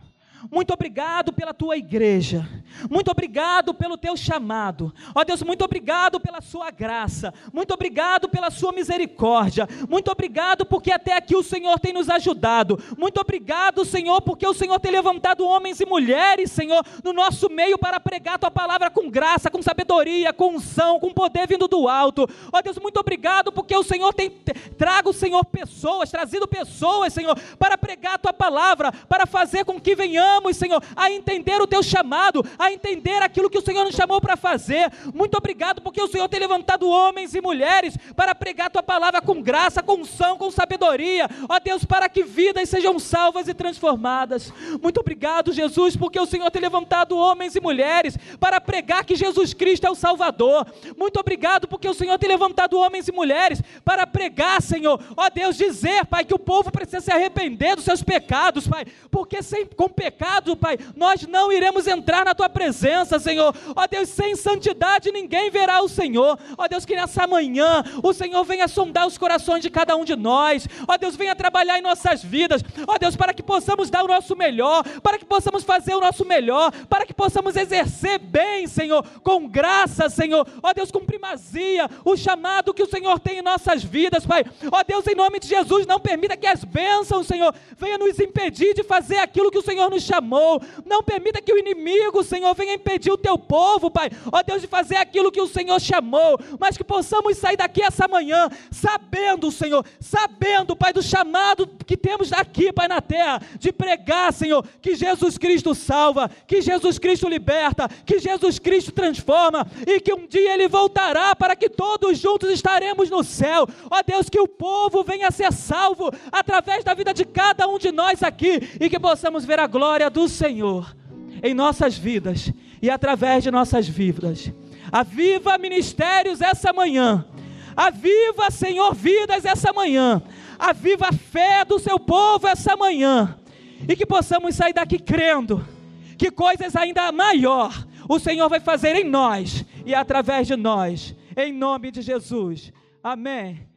Muito obrigado pela tua igreja. Muito obrigado pelo teu chamado. Ó Deus, muito obrigado pela sua graça. Muito obrigado pela sua misericórdia. Muito obrigado porque até aqui o Senhor tem nos ajudado. Muito obrigado, Senhor, porque o Senhor tem levantado homens e mulheres, Senhor, no nosso meio para pregar tua palavra com graça, com sabedoria, com unção, com poder vindo do alto. Ó Deus, muito obrigado porque o Senhor tem trago, Senhor, pessoas, trazido pessoas, Senhor, para pregar tua palavra, para fazer com que venhamos venhamos, Senhor, a entender o teu chamado, a entender aquilo que o Senhor nos chamou para fazer. Muito obrigado, porque o Senhor tem levantado homens e mulheres para pregar a tua palavra com graça, com unção, com sabedoria. Ó Deus, para que vidas sejam salvas e transformadas. Muito obrigado, Jesus, porque o Senhor tem levantado homens e mulheres para pregar que Jesus Cristo é o Salvador. Muito obrigado, porque o Senhor tem levantado homens e mulheres para pregar, Senhor. Ó Deus, dizer, Pai, que o povo precisa se arrepender dos seus pecados, Pai, porque sem com pecado pecado, Pai, nós não iremos entrar na tua presença, Senhor. Ó Deus, sem santidade ninguém verá o Senhor. Ó Deus, que nessa manhã o Senhor venha sondar os corações de cada um de nós. Ó Deus, venha trabalhar em nossas vidas. Ó Deus, para que possamos dar o nosso melhor, para que possamos fazer o nosso melhor, para que possamos exercer bem, Senhor, com graça, Senhor. Ó Deus, com primazia, o chamado que o Senhor tem em nossas vidas, Pai. Ó Deus, em nome de Jesus, não permita que as bênçãos, Senhor, venham nos impedir de fazer aquilo que o Senhor nos chamou. Não permita que o inimigo, Senhor, venha impedir o teu povo, Pai. Ó Deus, de fazer aquilo que o Senhor chamou, mas que possamos sair daqui essa manhã sabendo, Senhor, sabendo, Pai, do chamado que temos aqui, Pai, na terra, de pregar, Senhor, que Jesus Cristo salva, que Jesus Cristo liberta, que Jesus Cristo transforma e que um dia ele voltará para que todos juntos estaremos no céu. Ó Deus, que o povo venha a ser salvo através da vida de cada um de nós aqui e que possamos ver a glória glória do Senhor em nossas vidas e através de nossas vidas. Aviva ministérios essa manhã. Aviva, Senhor, vidas essa manhã. Aviva a fé do seu povo essa manhã. E que possamos sair daqui crendo que coisas ainda maior o Senhor vai fazer em nós e através de nós. Em nome de Jesus. Amém.